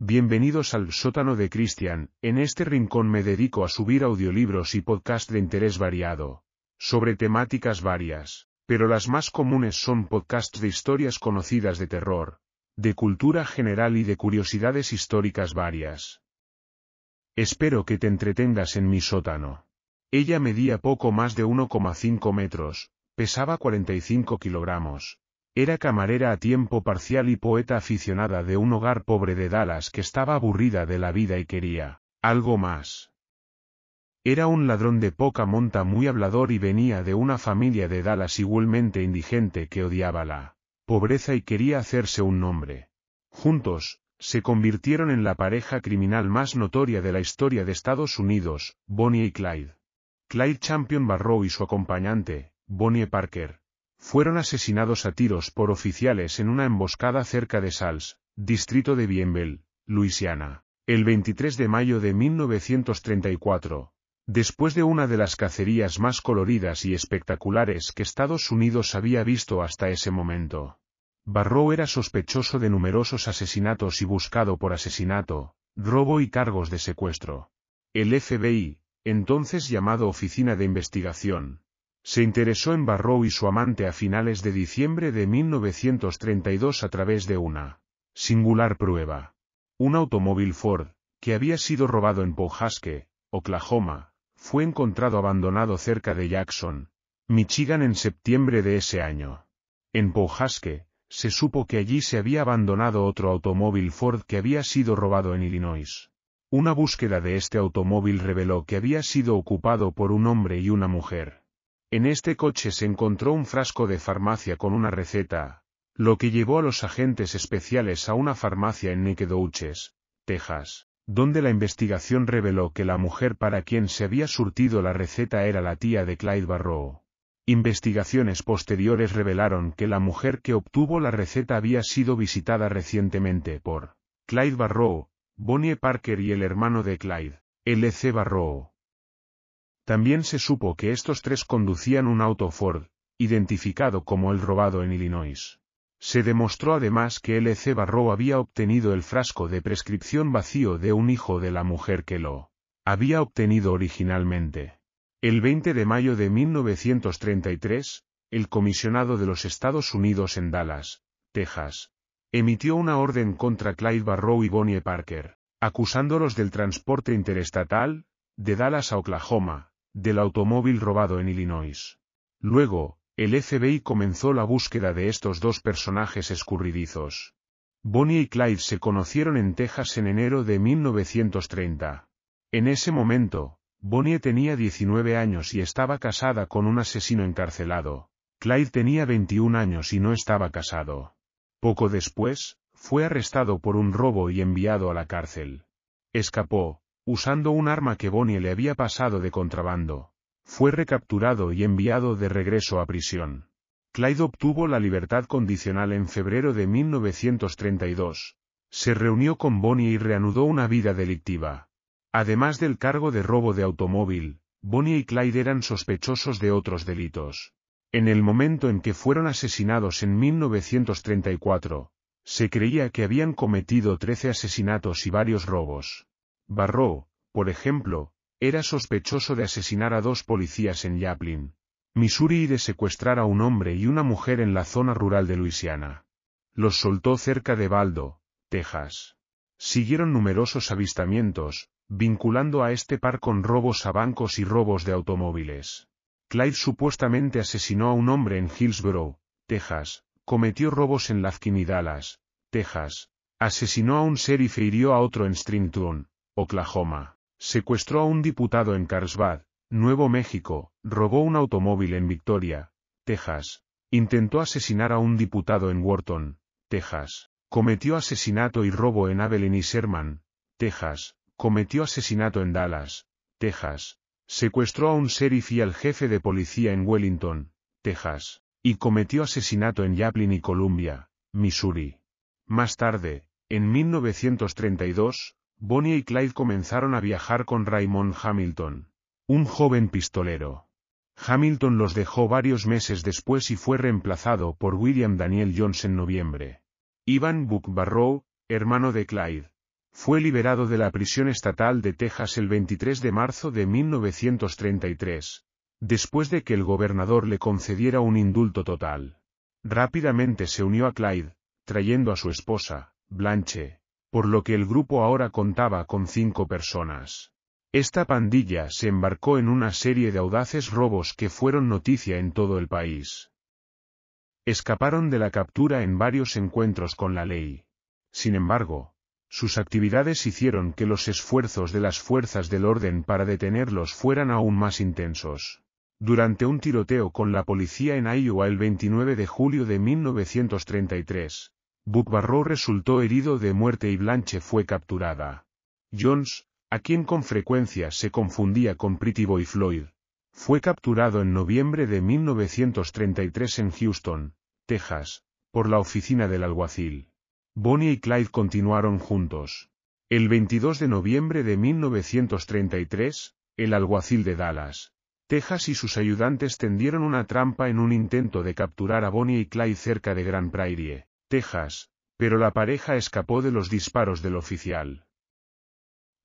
Bienvenidos al sótano de Christian, en este rincón me dedico a subir audiolibros y podcast de interés variado, sobre temáticas varias, pero las más comunes son podcasts de historias conocidas de terror, de cultura general y de curiosidades históricas varias. Espero que te entretengas en mi sótano. Ella medía poco más de 1,5 metros, pesaba 45 kilogramos, era camarera a tiempo parcial y poeta aficionada de un hogar pobre de Dallas que estaba aburrida de la vida y quería algo más. Era un ladrón de poca monta muy hablador y venía de una familia de Dallas igualmente indigente que odiaba la pobreza y quería hacerse un nombre. Juntos, se convirtieron en la pareja criminal más notoria de la historia de Estados Unidos, Bonnie y Clyde. Clyde Champion Barrow y su acompañante, Bonnie Parker, fueron asesinados a tiros por oficiales en una emboscada cerca de Sals, distrito de Bienville, Luisiana, el 23 de mayo de 1934, después de una de las cacerías más coloridas y espectaculares que Estados Unidos había visto hasta ese momento. Barrow era sospechoso de numerosos asesinatos y buscado por asesinato, robo y cargos de secuestro. El FBI, entonces llamado Oficina de Investigación, se interesó en Barrow y su amante a finales de diciembre de 1932 a través de una singular prueba. Un automóvil Ford, que había sido robado en Powhasket, Oklahoma, fue encontrado abandonado cerca de Jackson, Michigan en septiembre de ese año. En Powhasket, se supo que allí se había abandonado otro automóvil Ford que había sido robado en Illinois. Una búsqueda de este automóvil reveló que había sido ocupado por un hombre y una mujer. En este coche se encontró un frasco de farmacia con una receta, lo que llevó a los agentes especiales a una farmacia en Nacogdoches, Texas, donde la investigación reveló que la mujer para quien se había surtido la receta era la tía de Clyde Barrow. Investigaciones posteriores revelaron que la mujer que obtuvo la receta había sido visitada recientemente por Clyde Barrow, Bonnie Parker y el hermano de Clyde, L.C. Barrow. También se supo que estos tres conducían un auto Ford, identificado como el robado en Illinois. Se demostró además que L.C. Barrow había obtenido el frasco de prescripción vacío de un hijo de la mujer que lo había obtenido originalmente. El 20 de mayo de 1933, el comisionado de los Estados Unidos en Dallas, Texas, emitió una orden contra Clyde Barrow y Bonnie Parker, acusándolos del transporte interestatal, de Dallas a Oklahoma, del automóvil robado en Illinois. Luego, el FBI comenzó la búsqueda de estos dos personajes escurridizos. Bonnie y Clyde se conocieron en Texas en enero de 1930. En ese momento, Bonnie tenía 19 años y estaba casada con un asesino encarcelado. Clyde tenía 21 años y no estaba casado. Poco después, fue arrestado por un robo y enviado a la cárcel. Escapó, usando un arma que Bonnie le había pasado de contrabando. Fue recapturado y enviado de regreso a prisión. Clyde obtuvo la libertad condicional en febrero de 1932. Se reunió con Bonnie y reanudó una vida delictiva. Además del cargo de robo de automóvil, Bonnie y Clyde eran sospechosos de otros delitos. En el momento en que fueron asesinados en 1934, se creía que habían cometido 13 asesinatos y varios robos. Barrow, por ejemplo, era sospechoso de asesinar a dos policías en Yaplin, Missouri y de secuestrar a un hombre y una mujer en la zona rural de Luisiana. Los soltó cerca de Baldo, Texas. Siguieron numerosos avistamientos, vinculando a este par con robos a bancos y robos de automóviles. Clyde supuestamente asesinó a un hombre en Hillsborough, Texas, cometió robos en Lafkin y Dallas, Texas, asesinó a un sheriff e hirió a otro en Strington, Oklahoma. Secuestró a un diputado en Carlsbad, Nuevo México, robó un automóvil en Victoria, Texas. Intentó asesinar a un diputado en Wharton, Texas. Cometió asesinato y robo en Abilene y Sherman, Texas. Cometió asesinato en Dallas, Texas. Secuestró a un sheriff y al jefe de policía en Wellington, Texas. Y cometió asesinato en Yaplin y Columbia, Missouri. Más tarde, en 1932, Bonnie y Clyde comenzaron a viajar con Raymond Hamilton, un joven pistolero. Hamilton los dejó varios meses después y fue reemplazado por William Daniel Jones en noviembre. Ivan Buck Barrow, hermano de Clyde, Fue liberado de la prisión estatal de Texas el 23 de marzo de 1933, después de que el gobernador le concediera un indulto total. Rápidamente se unió a Clyde, trayendo a su esposa, Blanche, por lo que el grupo ahora contaba con cinco personas. Esta pandilla se embarcó en una serie de audaces robos que fueron noticia en todo el país. Escaparon de la captura en varios encuentros con la ley. Sin embargo, sus actividades hicieron que los esfuerzos de las fuerzas del orden para detenerlos fueran aún más intensos. Durante un tiroteo con la policía en Iowa el 29 de julio de 1933, Buck Barrow resultó herido de muerte y Blanche fue capturada. Jones, a quien con frecuencia se confundía con Pretty Boy Floyd, fue capturado en noviembre de 1933 en Houston, Texas, por la oficina del alguacil. Bonnie y Clyde continuaron juntos. El 22 de noviembre de 1933, el alguacil de Dallas, Texas y sus ayudantes tendieron una trampa en un intento de capturar a Bonnie y Clyde cerca de Grand Prairie, Texas, pero la pareja escapó de los disparos del oficial.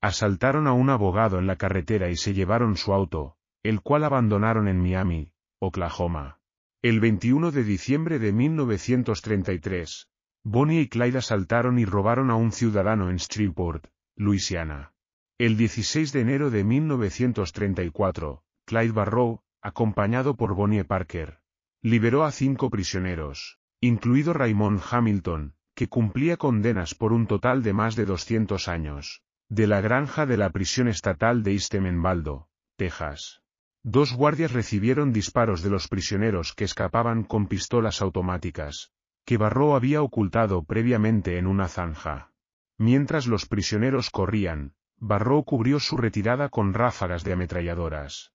Asaltaron a un abogado en la carretera y se llevaron su auto, el cual abandonaron en Miami, Oklahoma. El 21 de diciembre de 1933, Bonnie y Clyde asaltaron y robaron a un ciudadano en Shreveport, Luisiana. El 16 de enero de 1934, Clyde Barrow, acompañado por Bonnie Parker, liberó a cinco prisioneros incluido Raymond Hamilton, que cumplía condenas por un total de más de 200 años, de la granja de la prisión estatal de Eastham en Baldo, Texas. Dos guardias recibieron disparos de los prisioneros que escapaban con pistolas automáticas, que Barrow había ocultado previamente en una zanja. Mientras los prisioneros corrían, Barrow cubrió su retirada con ráfagas de ametralladoras.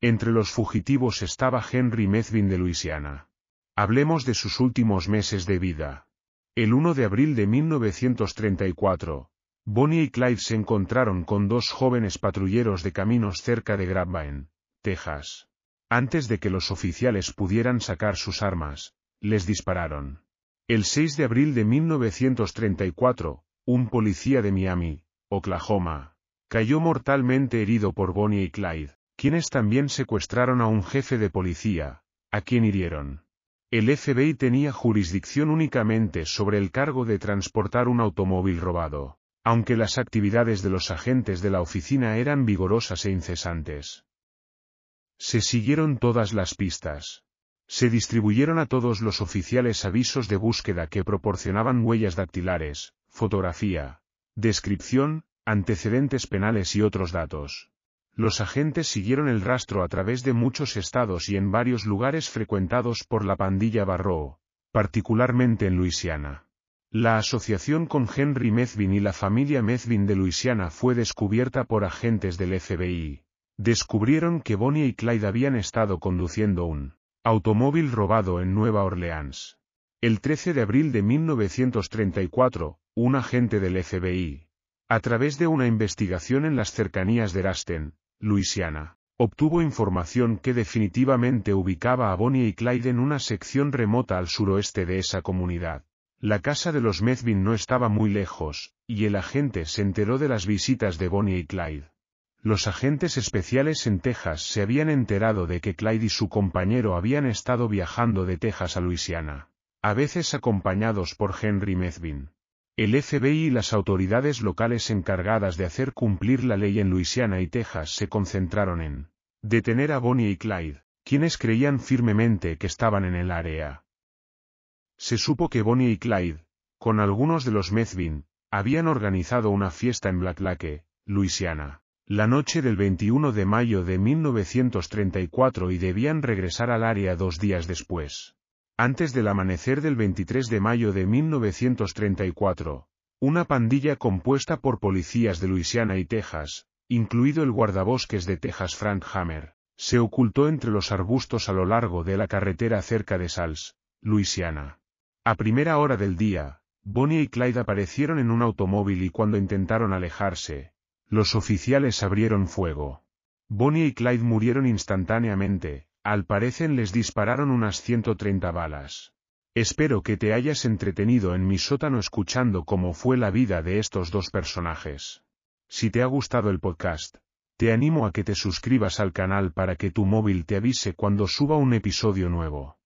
Entre los fugitivos estaba Henry Methvin de Luisiana. Hablemos de sus últimos meses de vida. El 1 de abril de 1934, Bonnie y Clyde se encontraron con dos jóvenes patrulleros de caminos cerca de Grapevine, Texas. Antes de que los oficiales pudieran sacar sus armas, les dispararon. El 6 de abril de 1934, un policía de Miami, Oklahoma, cayó mortalmente herido por Bonnie y Clyde, quienes también secuestraron a un jefe de policía, a quien hirieron. El FBI tenía jurisdicción únicamente sobre el cargo de transportar un automóvil robado, aunque las actividades de los agentes de la oficina eran vigorosas e incesantes. Se siguieron todas las pistas. Se distribuyeron a todos los oficiales avisos de búsqueda que proporcionaban huellas dactilares, fotografía, descripción, antecedentes penales y otros datos. Los agentes siguieron el rastro a través de muchos estados y en varios lugares frecuentados por la pandilla Barrow, particularmente en Luisiana. La asociación con Henry Methvin y la familia Methvin de Luisiana fue descubierta por agentes del FBI. Descubrieron que Bonnie y Clyde habían estado conduciendo un automóvil robado en Nueva Orleans. El 13 de abril de 1934, un agente del FBI, a través de una investigación en las cercanías de Rasten, Luisiana, obtuvo información que definitivamente ubicaba a Bonnie y Clyde en una sección remota al suroeste de esa comunidad. La casa de los Methvin no estaba muy lejos, y el agente se enteró de las visitas de Bonnie y Clyde. Los agentes especiales en Texas se habían enterado de que Clyde y su compañero habían estado viajando de Texas a Luisiana, a veces acompañados por Henry Methvin. El FBI y las autoridades locales encargadas de hacer cumplir la ley en Luisiana y Texas se concentraron en detener a Bonnie y Clyde, quienes creían firmemente que estaban en el área. Se supo que Bonnie y Clyde, con algunos de los Methvin, habían organizado una fiesta en Black Lake, Luisiana, la noche del 21 de mayo de 1934 y debían regresar al área dos días después. Antes del amanecer del 23 de mayo de 1934, una pandilla compuesta por policías de Luisiana y Texas, incluido el guardabosques de Texas Frank Hammer, se ocultó entre los arbustos a lo largo de la carretera cerca de Sals, Luisiana. A primera hora del día, Bonnie y Clyde aparecieron en un automóvil y cuando intentaron alejarse, los oficiales abrieron fuego. Bonnie y Clyde murieron instantáneamente, al parecer les dispararon unas 130 balas. Espero que te hayas entretenido en mi sótano escuchando cómo fue la vida de estos dos personajes. Si te ha gustado el podcast, te animo a que te suscribas al canal para que tu móvil te avise cuando suba un episodio nuevo.